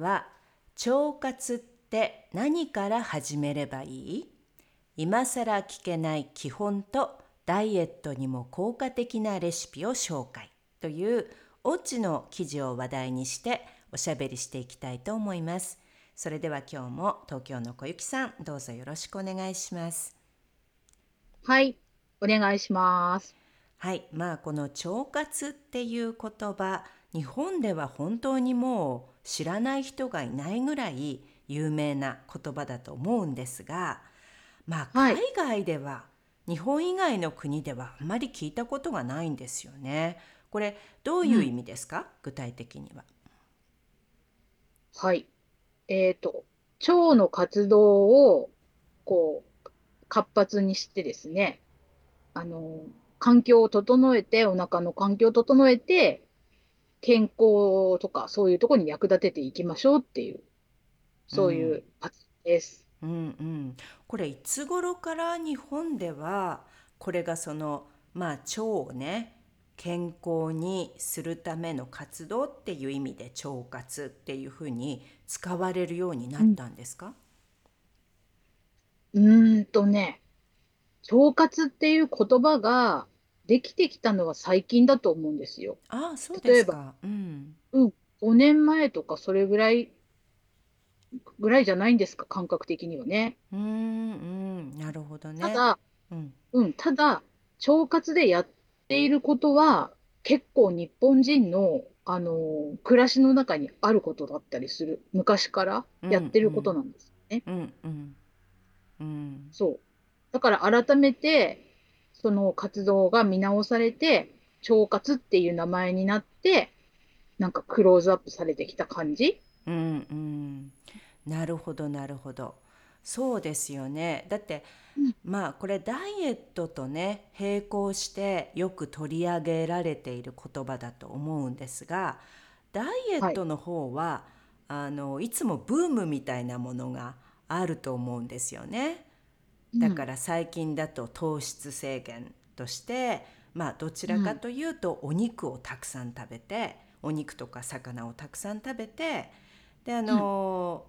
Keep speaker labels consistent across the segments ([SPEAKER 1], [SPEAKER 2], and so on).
[SPEAKER 1] は腸活って何から始めればいい？今更聞けない基本とダイエットにも効果的なレシピを紹介というオチの記事を話題にしておしゃべりしていきたいと思います。それでは今日も東京の小雪さんどうぞよろしくお願いします。
[SPEAKER 2] はい、お願いします。
[SPEAKER 1] はい、まあこの腸活っていう言葉日本では本当にもう知らない人がいないぐらい有名な言葉だと思うんですがまあ海外では、日本以外の国ではあまり聞いたことがないんですよね。これどういう意味ですか、具体的には。
[SPEAKER 2] はい。えっと、腸の活動をこう活発にしてですね、あの、環境を整えて、お腹の環境を整えて、健康とかそういうところに役立てていきましょうっていう、そういう発です。
[SPEAKER 1] うんうん、これいつ頃から日本ではこれがそのまあ腸をね健康にするための活動っていう意味で腸活っていうふうに使われるようになったんですか、
[SPEAKER 2] うん、ーんとね、腸活っていう言葉ができてきたのは最近だと思うんですよ。
[SPEAKER 1] ああ、そうですか。うん。
[SPEAKER 2] うん、5年前とかそれぐらいぐらいじゃないんですか、感覚的にはね。
[SPEAKER 1] うん、うん、なるほどね。
[SPEAKER 2] ただ、うん、うん、ただ、腸活でやっていることは、結構日本人の、あの暮らしの中にあることだったりする。昔からやってることなんですね。
[SPEAKER 1] うん、うん、うん。
[SPEAKER 2] そう。だから改めて、その活動が見直されて、腸活っていう名前になって、なんかクローズアップされてきた感じ？
[SPEAKER 1] うんうん。なるほどなるほど。そうですよね。だって、うん、まあこれダイエットとね並行してよく取り上げられている言葉だと思うんですがダイエットの方は、はい、あのいつもブームみたいなものがあると思うんですよね。だから最近だと糖質制限としてまあどちらかというとお肉をたくさん食べて、お肉とか魚をたくさん食べてであの、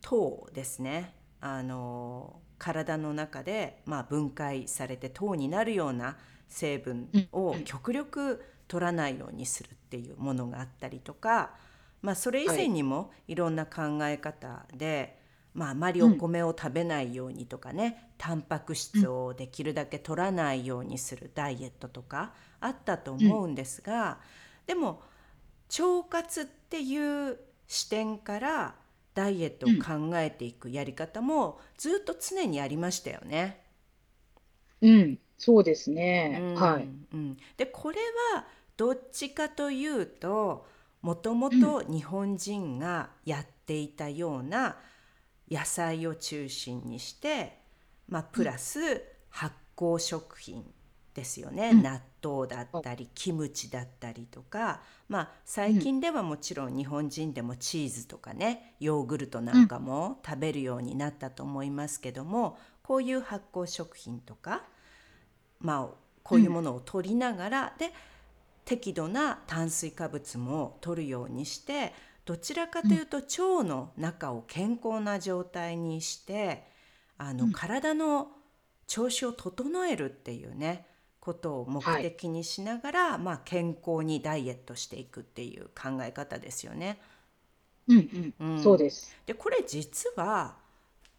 [SPEAKER 1] 糖ですね。あの体の中で、まあ、分解されて糖になるような成分を極力取らないようにするっていうものがあったりとか、まあ、それ以前にもいろんな考え方で、まあ、あまりお米を食べないようにとかね、タンパク質をできるだけ取らないようにするダイエットとかあったと思うんですが、でも腸活っていう視点からダイエットを考えていくやり方もずっと常にありましたよね。
[SPEAKER 2] うん、そうですね。うんはい。
[SPEAKER 1] うん、でこれはどっちかというともともと日本人がやっていたような野菜を中心にして、まあ、プラス発酵食品ですよね、うん、納豆だったりキムチだったりとか、まあ、最近ではもちろん日本人でもチーズとかねヨーグルトなんかも食べるようになったと思いますけどもこういう発酵食品とか、まあ、こういうものを取りながら、で適度な炭水化物も取るようにしてどちらかというと腸の中を健康な状態にしてあの、体の調子を整えるっていうねことを目的にしながら、まあ、健康にダイエットしていくっていう考え方ですよね。
[SPEAKER 2] うんうん、そうです。
[SPEAKER 1] でこれ実は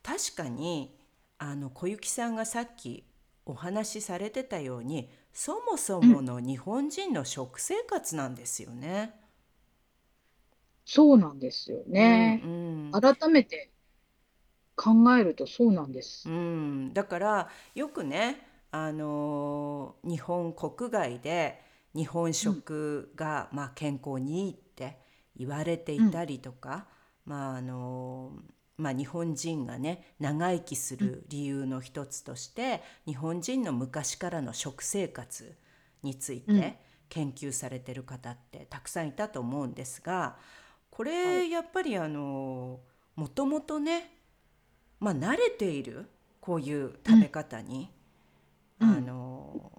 [SPEAKER 1] 確かにあの小雪さんがさっきお話しされてたようにそもそもの日本人の食生活なんですよね。
[SPEAKER 2] そうなんですよね。うんうん、改めて考えるとそうなんで
[SPEAKER 1] う
[SPEAKER 2] す。
[SPEAKER 1] ん、だからよくね、あの日本国外で日本
[SPEAKER 2] うん、
[SPEAKER 1] 食が、まあ、健康にいいって言われてい
[SPEAKER 2] うん、
[SPEAKER 1] たりとか、まああのまあ、日本人がね長生きす
[SPEAKER 2] うん、
[SPEAKER 1] る理由の一つとして日本人の昔からの食生活につい
[SPEAKER 2] うん、
[SPEAKER 1] て研究されてる方ってたくさんいたと思うんですがこ
[SPEAKER 2] はい。
[SPEAKER 1] れやっぱりあのもともとねまあ、慣れているこういう食べ
[SPEAKER 2] うん、
[SPEAKER 1] 方にあ
[SPEAKER 2] うん、
[SPEAKER 1] の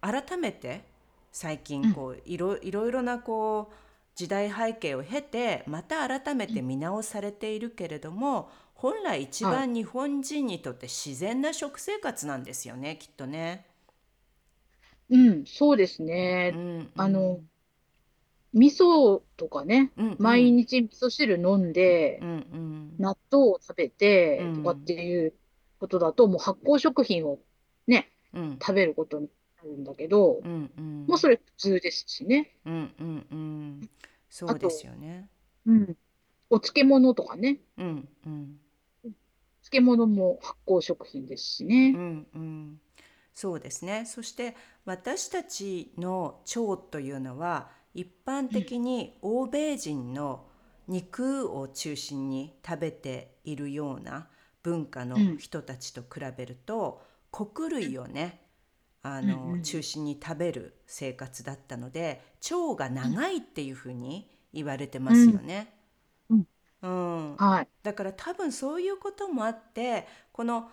[SPEAKER 1] 改めて最近
[SPEAKER 2] うん、
[SPEAKER 1] こういろいろいろなこう時代背景を経てまた改め
[SPEAKER 2] うん、
[SPEAKER 1] て見直されているけれども本来一
[SPEAKER 2] はい。
[SPEAKER 1] 番日本人にとって自然な食生活なんですよねきっとね。
[SPEAKER 2] うん、そうです
[SPEAKER 1] う
[SPEAKER 2] ね。
[SPEAKER 1] んう
[SPEAKER 2] あの、
[SPEAKER 1] ん
[SPEAKER 2] 味噌とかね、
[SPEAKER 1] うんうん
[SPEAKER 2] 毎日味噌汁飲んで、
[SPEAKER 1] うんうん
[SPEAKER 2] 納豆を食べ
[SPEAKER 1] う
[SPEAKER 2] てとかって
[SPEAKER 1] ん
[SPEAKER 2] いうことだと、もう発酵食品をね、
[SPEAKER 1] うん
[SPEAKER 2] 食べることになるんだけど、
[SPEAKER 1] うんうん
[SPEAKER 2] もうそれ普通ですしね。
[SPEAKER 1] うんうんうんそうですよね。
[SPEAKER 2] うん、お漬物とかね。
[SPEAKER 1] うんうん
[SPEAKER 2] 漬物も発酵食品ですし
[SPEAKER 1] う
[SPEAKER 2] ね。
[SPEAKER 1] んうん、そうですね。そして私たちの腸というのは一般
[SPEAKER 2] うん、
[SPEAKER 1] 的に欧米人の肉を中心に食べているような文化
[SPEAKER 2] うん、
[SPEAKER 1] の人たちと比べると穀類をねあ
[SPEAKER 2] うん、う
[SPEAKER 1] の
[SPEAKER 2] ん、
[SPEAKER 1] 中心に食べる生活だったので腸が長いっていうふうに言われてま
[SPEAKER 2] うん、
[SPEAKER 1] すよね。
[SPEAKER 2] うん、
[SPEAKER 1] うん、
[SPEAKER 2] はい。
[SPEAKER 1] だから多分そういうこともあってこの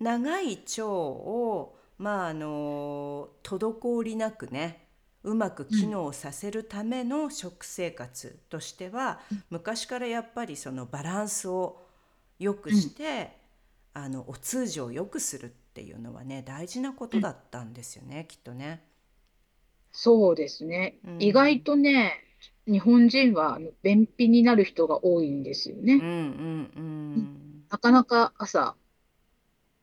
[SPEAKER 1] 長い腸をまああの滞りなくねうまく
[SPEAKER 2] うん、
[SPEAKER 1] 機能させるための食生活としては昔からやっぱりそのバランスを良く
[SPEAKER 2] うん、
[SPEAKER 1] してあのお通じを良くするっていうのはね大事なこ
[SPEAKER 2] うん。
[SPEAKER 1] とだったんですよねきっとね。
[SPEAKER 2] そうですね。
[SPEAKER 1] う
[SPEAKER 2] 意外
[SPEAKER 1] ん
[SPEAKER 2] とね、日本人は便秘になる人が多いんですよね。
[SPEAKER 1] うんうんう
[SPEAKER 2] うん
[SPEAKER 1] ん
[SPEAKER 2] なかなか朝、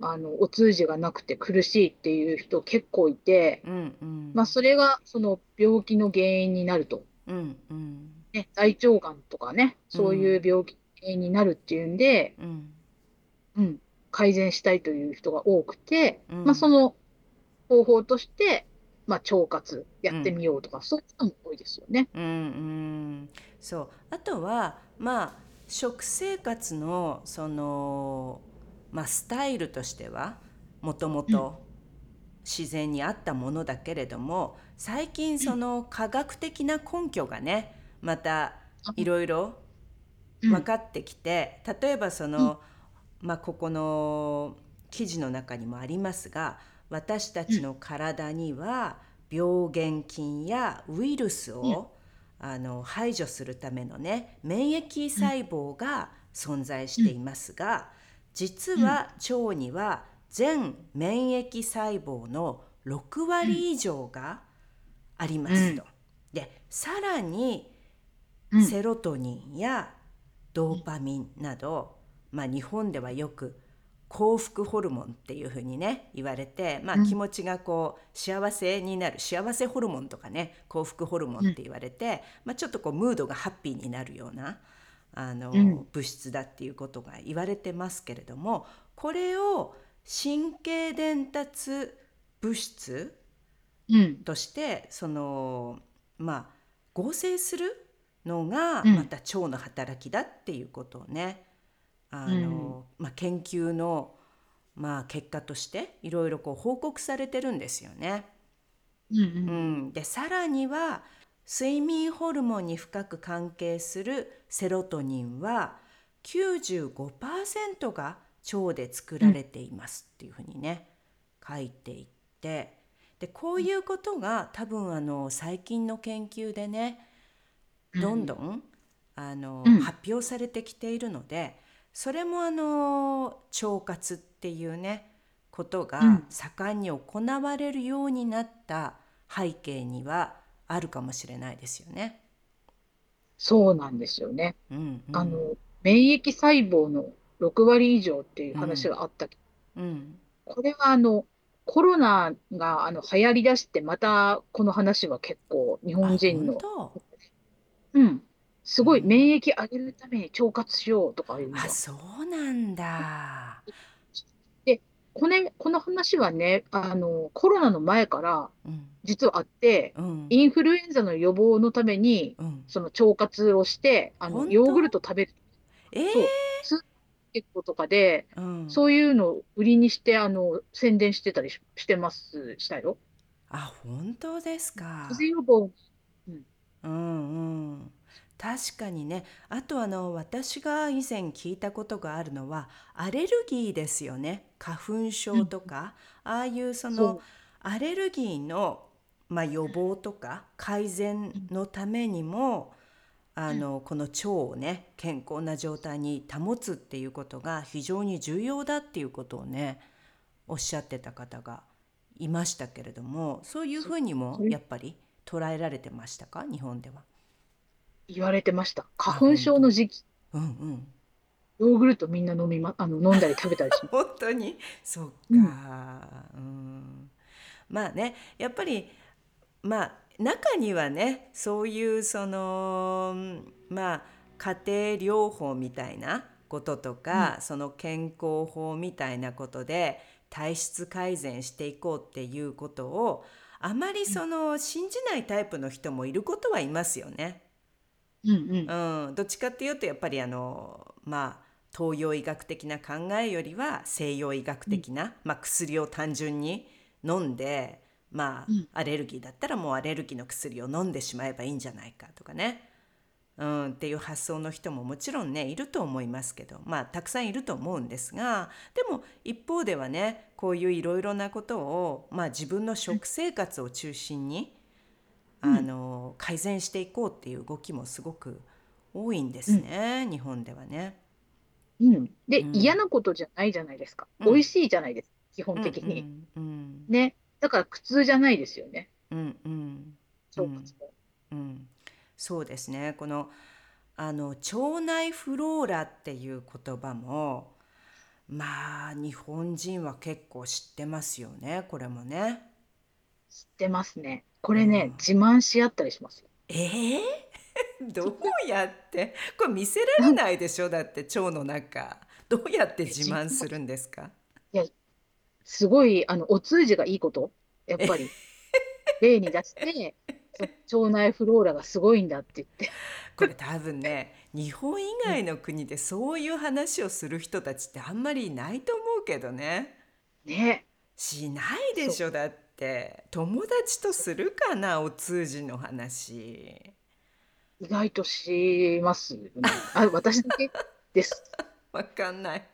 [SPEAKER 2] あの、お通じがなくて苦しいっていう人結構いて、
[SPEAKER 1] うんうん。
[SPEAKER 2] まあ、それがその病気の原因になると。
[SPEAKER 1] うんうん。
[SPEAKER 2] ね、大腸がんとかね、
[SPEAKER 1] う
[SPEAKER 2] そういう
[SPEAKER 1] ん
[SPEAKER 2] 病気の原因になるっていうんで、
[SPEAKER 1] うん。
[SPEAKER 2] うん、改善したいという人が多くて、まあ、そ
[SPEAKER 1] うん
[SPEAKER 2] の方法として、まあ、腸活やって
[SPEAKER 1] うん
[SPEAKER 2] みようとか、そういう人も多いですよね。
[SPEAKER 1] うんうん。そう。あとはまあ食生活のその、まあ、スタイルとしてはもとも
[SPEAKER 2] うん、
[SPEAKER 1] と自然にあったものだけれども最近
[SPEAKER 2] うん、
[SPEAKER 1] その科学的な根拠がねまた
[SPEAKER 2] あ
[SPEAKER 1] いろいろ
[SPEAKER 2] うん、
[SPEAKER 1] 分かってきて例えばそ
[SPEAKER 2] うん、
[SPEAKER 1] の、まあ、ここの記事の中にもありますが私た
[SPEAKER 2] うん、
[SPEAKER 1] ちの体には病原菌やウイルス
[SPEAKER 2] うん、
[SPEAKER 1] をあの排除するためのね免疫
[SPEAKER 2] うん、
[SPEAKER 1] 細胞が存在し
[SPEAKER 2] うん、
[SPEAKER 1] ていますが実
[SPEAKER 2] うん、
[SPEAKER 1] は腸には全免疫細胞の6
[SPEAKER 2] うん、
[SPEAKER 1] 割以上がありま
[SPEAKER 2] う
[SPEAKER 1] すと。
[SPEAKER 2] ん、
[SPEAKER 1] でさらに
[SPEAKER 2] うん。
[SPEAKER 1] セロトニンやドーパミンなど、まあ、日本ではよく幸福ホルモンっていうふうにね言われて、まあ、気
[SPEAKER 2] うん、
[SPEAKER 1] 持ちがこう幸せになる幸せホルモンとかね幸福ホルモンって言われて、まあ、ちょっとこうムードがハッピーになるようなあの物質だっていうことが言われてますけれどもこれを神経伝達物質
[SPEAKER 2] うん、
[SPEAKER 1] としてそのまあ合成するのが
[SPEAKER 2] うん、
[SPEAKER 1] また腸の働きだっていうことをねあ
[SPEAKER 2] うん、
[SPEAKER 1] の、まあ、研究の、まあ、結果としていろいろこう報告されてるんですよね。
[SPEAKER 2] うん、う、
[SPEAKER 1] うんん、でさらには睡眠ホルモンに深く関係するセロトニンは95%が腸で作られていますっていうふうにね書いていってでこういうことが多分あの最近の研究でねどんどんあの
[SPEAKER 2] うん、
[SPEAKER 1] 発表されてきているのでそれもあの腸活っていうねことが
[SPEAKER 2] うん、
[SPEAKER 1] 盛んに行われるようになった背景にはあるかもしれないですよね。
[SPEAKER 2] そうなんですよね。
[SPEAKER 1] うんうん
[SPEAKER 2] あの、免疫細胞の6割以上っていう話
[SPEAKER 1] うん
[SPEAKER 2] があったけ
[SPEAKER 1] うん
[SPEAKER 2] ど、これはあの、コロナがあの流行り出して、またこの話は結構日本
[SPEAKER 1] あ
[SPEAKER 2] 人の、うん、すごい免疫上げるために腸活しようとか言うん
[SPEAKER 1] あ、
[SPEAKER 2] だ。
[SPEAKER 1] そうなんだ。
[SPEAKER 2] で、これ、この話はね、あの、コロナの前から
[SPEAKER 1] うん、
[SPEAKER 2] 実はあって、
[SPEAKER 1] うん、
[SPEAKER 2] インフルエンザの予防のために、
[SPEAKER 1] うん。
[SPEAKER 2] その腸活をして、あの、ヨーグルト食べる。
[SPEAKER 1] えー？
[SPEAKER 2] そう、スーパーマーケットとかで、
[SPEAKER 1] うん。
[SPEAKER 2] そういうのを売りにして、あの、宣伝してたりししてます、したよ。
[SPEAKER 1] あ、本当ですか。
[SPEAKER 2] 風邪予防。
[SPEAKER 1] うんうん、確かにね。あとあの私が以前聞いたことがあるのはアレルギーですよね。花粉症とか、ああいうそ
[SPEAKER 2] そ
[SPEAKER 1] のアレルギーの、まあ、予防とか改善のためにもあのこの腸をね健康な状態に保つっていうことが非常に重要だっていうことをねおっしゃってた方がいましたけれどもそういうふうにもやっぱり捉えられてましたか？日本では。
[SPEAKER 2] 言われてました。花粉症の時期、
[SPEAKER 1] うんうん、
[SPEAKER 2] ヨーグルトみんな飲みま、あの、飲んだり食べたりします。
[SPEAKER 1] 本当に？そっか、
[SPEAKER 2] う
[SPEAKER 1] うん。んまあねやっぱりまあ中にはねそういうそのまあ家庭療法みたいなこととか、その健康法みたいなことで体質改善していこうっていうことをあまりその信じないタイプの人もいることはいますよね。
[SPEAKER 2] うんうん。
[SPEAKER 1] うん、どっちかっていうとやっぱりあのまあ東洋医学的な考えよりは西洋医学的な、まあ、薬を単純に飲んでまあ、
[SPEAKER 2] うん。
[SPEAKER 1] アレルギーだったらもうアレルギーの薬を飲んでしまえばいいんじゃないかとかね、うん、っていう発想の人ももちろんねいると思いますけどまあたくさんいると思うんですがでも一方ではねこういういろいろなことを、まあ、自分の食生活を中心に、
[SPEAKER 2] うん
[SPEAKER 1] あの改善していこうっていう動きもすごく多いんですね、日本ではね。
[SPEAKER 2] うん。で、
[SPEAKER 1] うん
[SPEAKER 2] 嫌なことじゃないじゃないですか。
[SPEAKER 1] うん
[SPEAKER 2] 美味しいじゃないですか。基本的に。
[SPEAKER 1] うんうん
[SPEAKER 2] ね。だから苦痛じゃないですよね。
[SPEAKER 1] うんうん
[SPEAKER 2] 腸活も。
[SPEAKER 1] うん、そうですねこのあの腸内フローラっていう言葉もまあ日本人は結構知ってますよねこれもね。
[SPEAKER 2] 知ってますね。これね、
[SPEAKER 1] うん。
[SPEAKER 2] 自慢し合ったりしますよ。
[SPEAKER 1] ええ どうやって？これ見せられないでしょ？だって腸の中。どうやって自慢。するんですか？
[SPEAKER 2] すごい、あの、お通じがいいこと、やっぱり、例に出して、そう腸内フローラがすごいんだって言って。
[SPEAKER 1] これ多分ね日本以外の国でそういう話をする人たちってあんまりいないと思うけどね。
[SPEAKER 2] ね。
[SPEAKER 1] しないでしょ？だって友達とするかなお通じの話。
[SPEAKER 2] 意外としますよね。あ、私だけです。
[SPEAKER 1] わかんない。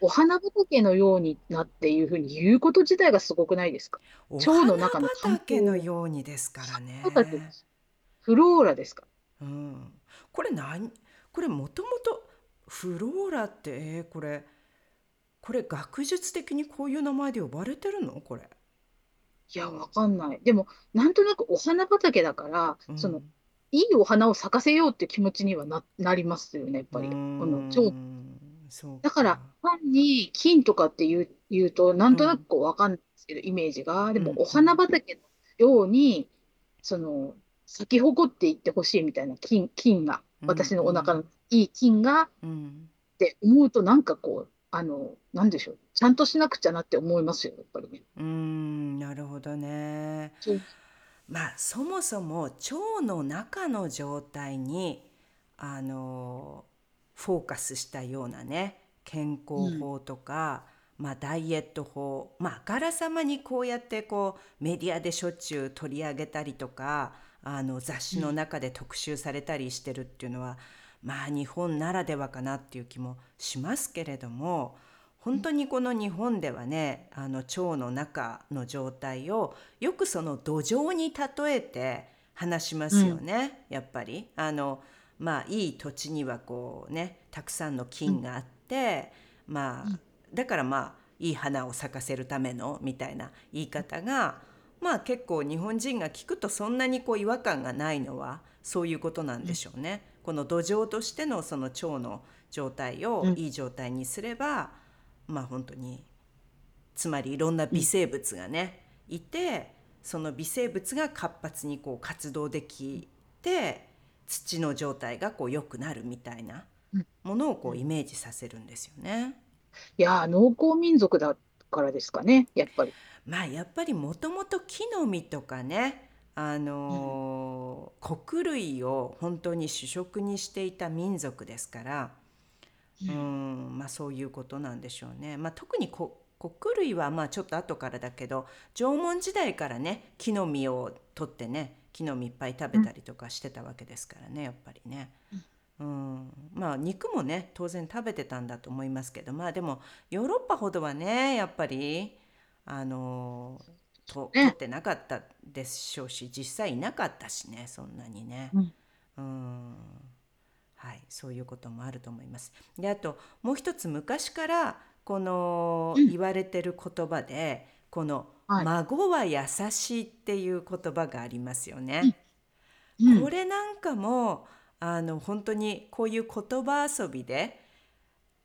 [SPEAKER 2] お花畑のようになっていうふうに言うこと自体がすごくないですか？
[SPEAKER 1] お
[SPEAKER 2] 腸の中の
[SPEAKER 1] 花畑のようにですからね。
[SPEAKER 2] フローラですか？
[SPEAKER 1] うん、これ何これもともとフローラってえーこれこれ学術的にこういう名前で呼ばれてるの？これ、
[SPEAKER 2] いや、わかんない。でも、なんとなくお花畑だから、
[SPEAKER 1] うん。
[SPEAKER 2] その、いいお花を咲かせようって気持ちにはな、なりますよね、やっぱり。
[SPEAKER 1] う
[SPEAKER 2] こ
[SPEAKER 1] ん。
[SPEAKER 2] の腸
[SPEAKER 1] そう
[SPEAKER 2] だから、単に菌とかって言う、言うと、なんとなくこうわかんないですけど、イメージが。でも、
[SPEAKER 1] うん。
[SPEAKER 2] お花畑のように、その、咲き誇っていってほしいみたいな菌、菌が、
[SPEAKER 1] うん。
[SPEAKER 2] 私のお腹のいい菌が。っ
[SPEAKER 1] うん。
[SPEAKER 2] て思うと、なんかこう、あの、なんでしょう。ちゃんとしなくちゃなって思いますよ、やっぱりね。
[SPEAKER 1] うんなるほどね
[SPEAKER 2] そう
[SPEAKER 1] まあそもそも腸の中の状態にあのフォーカスしたようなね健康法とか、まあ、ダイエット法まああからさまにこうやってこうメディアでしょっちゅう取り上げたりとかあの雑誌の中で特集されたりしてるっていうのは、まあ日本ならではかなっていう気もしますけれども本当にこの日本ではねあの腸の中の状態をよくその土壌に例えて話しますよね、やっぱり。あのまあいい土地にはこうねたくさんの菌があって、まあだからまあいい花を咲かせるためのみたいな言い方がまあ結構日本人が聞くとそんなにこう違和感がないのはそういうことなんでしょうね。この土壌としてのその腸の状態を
[SPEAKER 2] うん
[SPEAKER 1] いい状態にすれば、まあ本当につまりいろんな微生物がね、いてその微生物が活発にこう活動できて土の状態がこう良くなるみたいな
[SPEAKER 2] うん
[SPEAKER 1] ものをこうイメージさせるんですよね。
[SPEAKER 2] いやー、農耕民族だからですかね、やっぱり。
[SPEAKER 1] まあやっぱりもともと木の実とかねあのー穀類を本当に主食にしていた民族ですから、うん、まあそういうことなんでしょうね。まあ、特にこ穀類はまあちょっと後からだけど縄文時代からね木の実を取ってね木の実いっぱい食べたりとかしてたわけですからねやっぱりね。うん、まあ肉もね当然食べてたんだと思いますけどまあでもヨーロッパほどはねやっぱりあのと
[SPEAKER 2] ね
[SPEAKER 1] 取ってなかったでしょうし実際いなかったしねそんなにね。
[SPEAKER 2] うん。
[SPEAKER 1] うん。はい、そういうこともあると思います。であともう一つ昔からこの
[SPEAKER 2] うん。
[SPEAKER 1] 言われてる言葉で、この「
[SPEAKER 2] はい。
[SPEAKER 1] 孫は優しい」っていう言葉がありますよね。
[SPEAKER 2] うん。
[SPEAKER 1] これなんかもあの本当にこういう言葉遊びで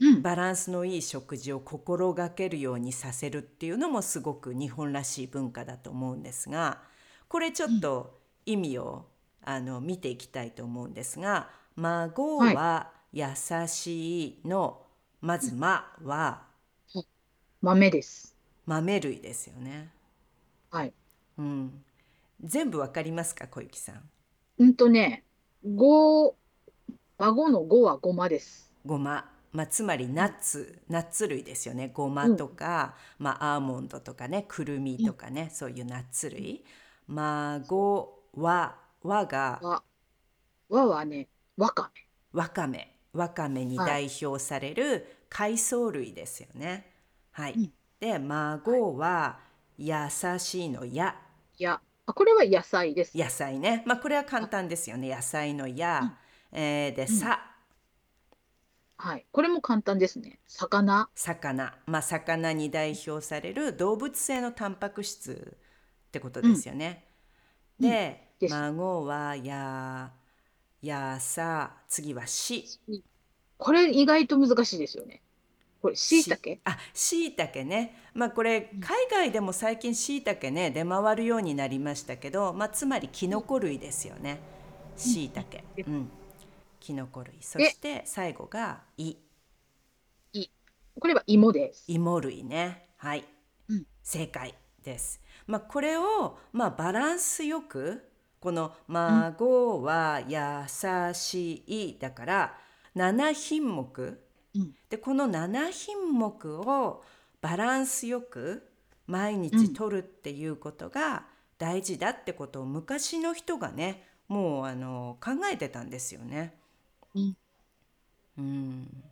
[SPEAKER 2] うん
[SPEAKER 1] バランスのいい食事を心がけるようにさせるっていうのもすごく日本らしい文化だと思うんですがこれちょっと意味をあの見ていきたいと思うんですが「孫は優しい」のまず「ま」は
[SPEAKER 2] 豆です。
[SPEAKER 1] 豆類ですよね。
[SPEAKER 2] はい。
[SPEAKER 1] うん、全部わかりますか小雪さん？
[SPEAKER 2] うんとね、ご、孫のごはごまです。
[SPEAKER 1] ごま、まあ、つまりナッツ、ナッツ類ですよね。ごまとか、まあ、アーモンドとかねくるみとかね、そういうナッツ類。孫は和が
[SPEAKER 2] わ、わはね、わか
[SPEAKER 1] わかめ。わかめに代表される海藻類ですよね。はい、
[SPEAKER 2] うん。
[SPEAKER 1] で孫は優しいのや。
[SPEAKER 2] や、あ、これは野菜です。
[SPEAKER 1] 野菜ね。まあこれは簡単ですよね。野菜のや、えーでさ、
[SPEAKER 2] はい。これも簡単ですね。魚。
[SPEAKER 1] 魚、まあ、魚に代表される動物性のタンパク質ってことですよね。
[SPEAKER 2] うん。
[SPEAKER 1] で、
[SPEAKER 2] です。
[SPEAKER 1] 孫はややさ次はし。
[SPEAKER 2] これ意外と難しいですよね。これ、しいたけ？
[SPEAKER 1] あしいたけね。まあこれ海外でも最近しいたけね出回るようになりましたけど、まあ、つまりキノコ類ですよね。しいたけ。うんキノコ類そして最後がい。
[SPEAKER 2] これは芋です。
[SPEAKER 1] 芋類ね。はい、
[SPEAKER 2] うん。
[SPEAKER 1] 正解です。まあこれをまあバランスよくこの「孫は優しい」だから7品目、
[SPEAKER 2] うん。
[SPEAKER 1] でこの7品目をバランスよく毎日取るっていうことが大事だってことを昔の人がねもうあの考えてたんですよね。
[SPEAKER 2] うん
[SPEAKER 1] うん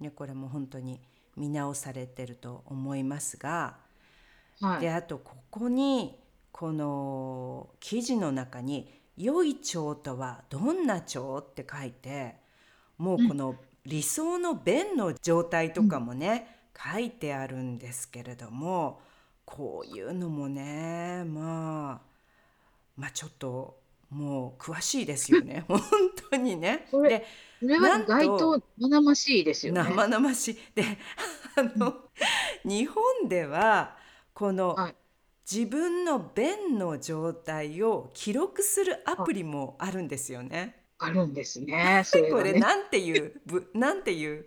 [SPEAKER 1] ね、これも本当に見直されてると思いますが、
[SPEAKER 2] はい。
[SPEAKER 1] であとここにこの記事の中に「良い腸とはどんな腸?」って書いてもうこの理想の便の状態とかもね、書いてあるんですけれどもこういうのもねまあまあちょっともう詳しいですよね 本当にね。
[SPEAKER 2] これ
[SPEAKER 1] で
[SPEAKER 2] これは意外と生々しいですよね。
[SPEAKER 1] 生々しいであの日本ではこの
[SPEAKER 2] はい
[SPEAKER 1] 自分の便の状態を記録するアプリもあるんですよね。
[SPEAKER 2] あるんですね。それね。
[SPEAKER 1] れなんていうぶなんていう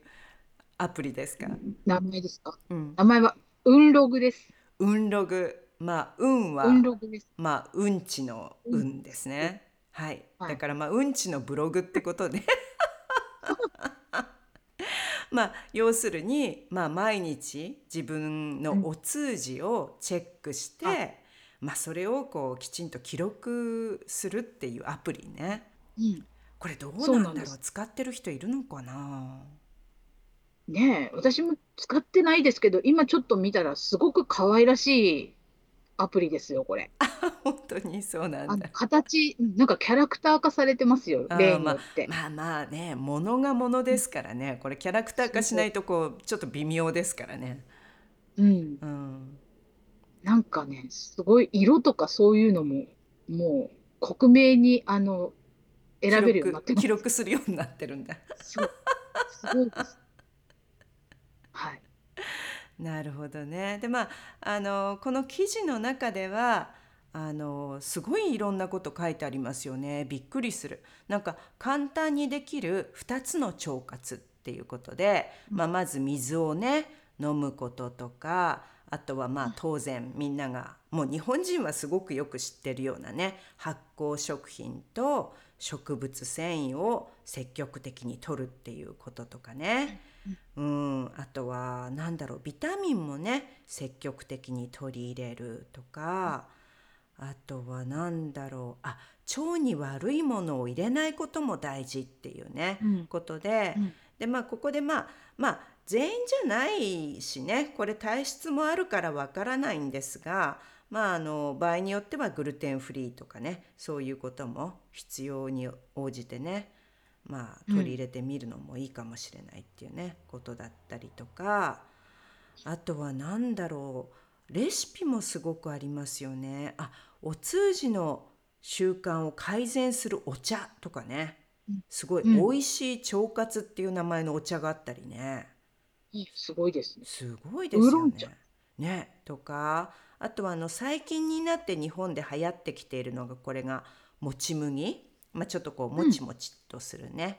[SPEAKER 1] アプリですか？
[SPEAKER 2] 名前ですか？
[SPEAKER 1] うん、
[SPEAKER 2] 名前は、うんログです。
[SPEAKER 1] 運ログまあ運は
[SPEAKER 2] うんログです。
[SPEAKER 1] まあうんちの運ですね。はい。
[SPEAKER 2] はい
[SPEAKER 1] だからまあうんちのブログってことで。まあ要するにまあ毎日自分のお通じをチェックして、
[SPEAKER 2] は
[SPEAKER 1] まあそれをこうきちんと記録するっていうアプリね。
[SPEAKER 2] うん。
[SPEAKER 1] これどう
[SPEAKER 2] そう
[SPEAKER 1] なだろう？
[SPEAKER 2] なんんです
[SPEAKER 1] 使ってる人いるのかな？
[SPEAKER 2] ねえ、私も使ってないですけど、今ちょっと見たらすごく可愛らしいアプリですよ、これ。
[SPEAKER 1] 本当にそうなんだ。
[SPEAKER 2] 形、うんなんかキャラクター化されてますよ、例によって。
[SPEAKER 1] まあまあね、ものがものですからね、これキャラクター化しないとこうちょっと微妙ですからね。
[SPEAKER 2] うん。
[SPEAKER 1] うん。
[SPEAKER 2] なんかね、すごい色とかそういうのも、もう克明にあの選べるようになって。
[SPEAKER 1] 記録記録するようになってるんだ。
[SPEAKER 2] そうすごいです。はい。
[SPEAKER 1] なるほどね。でまああのこの記事の中ではあのすごいいろんなこと書いてありますよねびっくりするなんか簡単にできる2つの腸活っていうことで、まあ、まず水をね飲むこととかあとはまあ当然みんながもう日本人はすごくよく知ってるようなね発酵食品と植物繊維を積極的に摂るっていうこととかね、うん、あとは何だろうビタミンもね積極的に取り入れるとか、あとは何だろうあ腸に悪いものを入れないことも大事っていうね、
[SPEAKER 2] うん。
[SPEAKER 1] ことで、
[SPEAKER 2] うん。
[SPEAKER 1] でまあここでまあまあ全員じゃないしねこれ体質もあるからわからないんですがまああの場合によってはグルテンフリーとかねそういうことも必要に応じてねまあ取り入れてみるのもいいかもしれないっていうね、ことだったりとかあとは何だろうレシピもすごくありますよね。あお通じの習慣を改善するお茶とかねすごい
[SPEAKER 2] うん
[SPEAKER 1] 美味しい腸活っていう名前のお茶があったりね
[SPEAKER 2] すごいですね。
[SPEAKER 1] すごいですよね。ねとかあとはあの最近になって日本で流行ってきているのがこれがもち麦、まあ、ちょっとこうもちもちっとするね、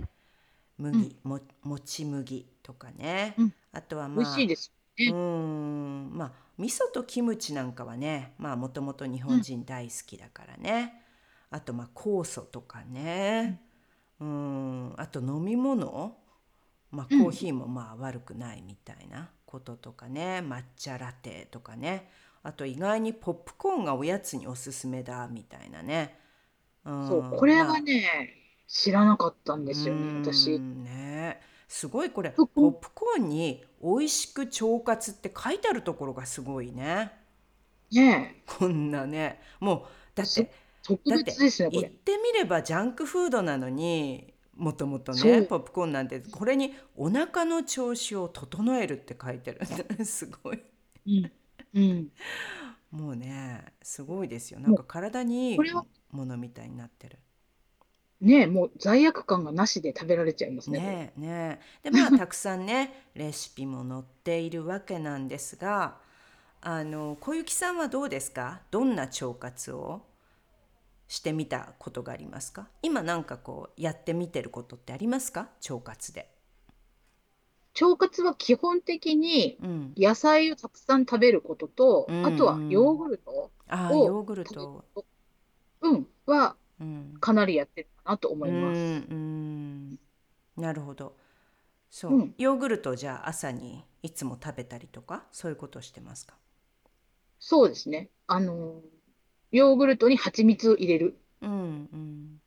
[SPEAKER 1] 麦、ももち麦とかね、
[SPEAKER 2] うん。
[SPEAKER 1] あとはまあ
[SPEAKER 2] 美味しいです。
[SPEAKER 1] うーん。まあ味噌とキムチなんかはねまあもともと日本人大好きだからね、あとまあ酵素とかね。うん。あと飲み物。まあコ
[SPEAKER 2] うん。
[SPEAKER 1] ーヒーもまあ悪くないみたいなこととかね抹茶ラテとかね。あと意外にポップコーンがおやつにおすすめだみたいなね、うん
[SPEAKER 2] そう、これ
[SPEAKER 1] まあ。
[SPEAKER 2] はね、知らなかったんですよね、私。
[SPEAKER 1] んね。すごいこれポップコーンに「美味しく腸活」って書いてあるところがすごいね。
[SPEAKER 2] ね
[SPEAKER 1] こんなね。もうだっ
[SPEAKER 2] そ
[SPEAKER 1] て
[SPEAKER 2] 特
[SPEAKER 1] だって
[SPEAKER 2] 別ですね、こ
[SPEAKER 1] 言っ
[SPEAKER 2] れ。
[SPEAKER 1] てみればジャンクフードなのにもともとねポップコーンなんてこれに「お腹の調子を整える」って書いてるすごい
[SPEAKER 2] うん。うん。
[SPEAKER 1] もうねすごいですよなんか体にいい
[SPEAKER 2] これは
[SPEAKER 1] ものみたいになってる。
[SPEAKER 2] ねもう罪悪感がなしで食べられちゃいますね。
[SPEAKER 1] ねえねえでまあ たくさんねレシピも載っているわけなんですがあの小雪さんはどうですか？どんな腸活を？してみたことがありますか？今なんかこうやってみてることってありますか？腸活で。
[SPEAKER 2] 腸活は基本的に
[SPEAKER 1] うん、
[SPEAKER 2] 野菜をたくさん食べることと、
[SPEAKER 1] うん
[SPEAKER 2] あとはヨーグルト、を
[SPEAKER 1] ああヨーグルト。
[SPEAKER 2] うん、は
[SPEAKER 1] うん
[SPEAKER 2] かなりやってるかなと思います。
[SPEAKER 1] うんうんなるほど。そう、
[SPEAKER 2] うん
[SPEAKER 1] ヨーグルトをじゃあ朝にいつも食べたりとかそういうことをしてますか？
[SPEAKER 2] そうですね。あの、ヨーグルトに蜂蜜を入れる。
[SPEAKER 1] うんうん。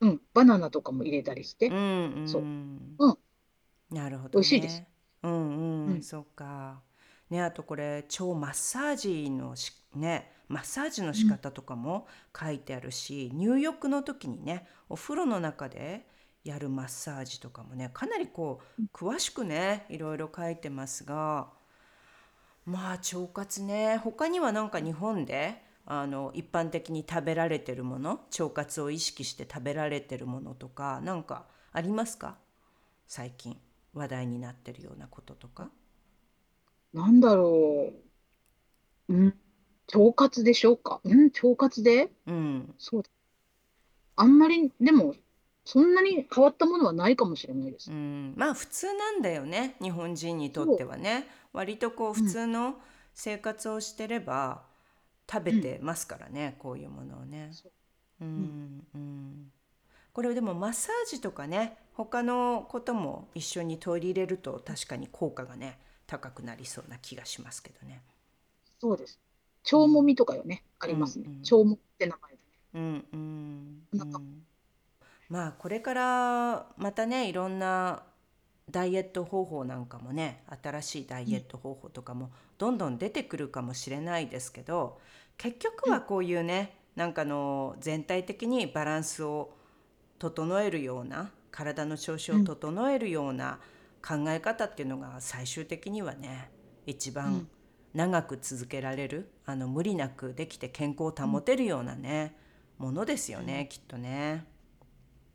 [SPEAKER 2] うん、バナナとかも入れたりして。
[SPEAKER 1] う。んうん。
[SPEAKER 2] そう。
[SPEAKER 1] うん。
[SPEAKER 2] うん。
[SPEAKER 1] なるほど
[SPEAKER 2] 美味しいです。
[SPEAKER 1] ね。うんうん、
[SPEAKER 2] うん。
[SPEAKER 1] そうか。ねあとこれ腸マッサージのしねマッサージの仕方とかも書いてあるし、入浴の時にねお風呂の中でやるマッサージとかもねかなりこう詳しくねいろいろ書いてますがまあ腸活ね。他にはなんか日本であの一般的に食べられてるもの腸活を意識して食べられてるものとかなんかありますか？最近話題になってるようなこととか。
[SPEAKER 2] なんだろう。うん、腸活でしょうか？うん、腸活で？
[SPEAKER 1] うん、
[SPEAKER 2] そうだ。あんまり、でも、そんなに変わったものはないかもしれないです
[SPEAKER 1] う。ん、まあ普通なんだよね日本人にとってはね割とこう普通の生活をしてれば食べてますからね、こういうものをね。
[SPEAKER 2] そう
[SPEAKER 1] うんうん、これでもマッサージとかね他のことも一緒に取り入れると確かに効果がね高くなりそうな気がしますけどね。
[SPEAKER 2] そうです。腸もみとかよね、ありますね
[SPEAKER 1] うんうん。
[SPEAKER 2] 腸もって名前で。
[SPEAKER 1] うんうん
[SPEAKER 2] なんか
[SPEAKER 1] うんまあこれからまたねいろんなダイエット方法なんかもね新しいダイエット方法とかもどんどん出てくるかもしれないですけど結局はこういうねなんかの全体的にバランスを整えるような体の調子を整えるような考え方っていうのが最終的にはね一
[SPEAKER 2] う
[SPEAKER 1] 番
[SPEAKER 2] ん
[SPEAKER 1] 長く続けられるあの無理なくできて健康を保てるようなねものですよねきっとね。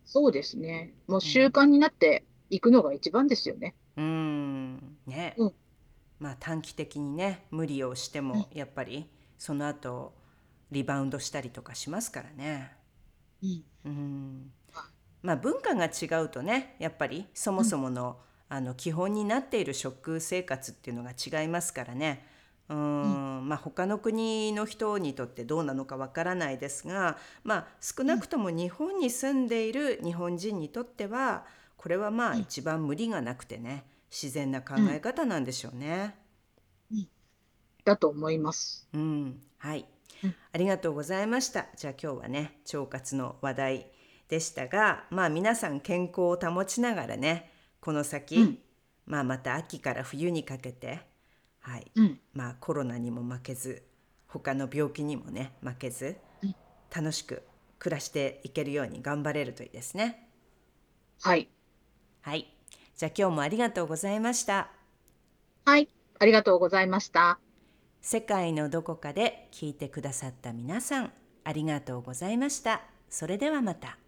[SPEAKER 2] そうですね。もう習慣になっていくのが一番ですよね。
[SPEAKER 1] うん。ね、
[SPEAKER 2] うん。
[SPEAKER 1] まあ短期的にね無理をしてもやっぱりその後リバウンドしたりとかしますからね。
[SPEAKER 3] うん。
[SPEAKER 1] うん。まあ文化が違うとねやっぱりそもそもの,、あの基本になっている食生活っていうのが違いますからね。うん、まあ他の国の人にとってどうなのかわからないですがまあ少なくとも日本に住んでいる日本人にとってはこれはまあ一番無理がなくてね自然な考え方なんでしょうね。
[SPEAKER 2] だと思います。
[SPEAKER 1] うん、はい
[SPEAKER 2] うん。
[SPEAKER 1] ありがとうございました。じゃあ今日はね、腸活の話題でしたが、まあ皆さん健康を保ちながらね、この先、
[SPEAKER 2] うん
[SPEAKER 1] まあまた秋から冬にかけて、はい、
[SPEAKER 2] うん。
[SPEAKER 1] まあコロナにも負けず、他の病気にもね、負けず
[SPEAKER 2] うん、
[SPEAKER 1] 楽しく暮らしていけるように頑張れるといいですね。
[SPEAKER 2] はい。
[SPEAKER 1] はい。じゃあ今日もありがとうございました。
[SPEAKER 2] はい。ありがとうございました。
[SPEAKER 1] 世界のどこかで聞いてくださった皆さん、ありがとうございました。それではまた。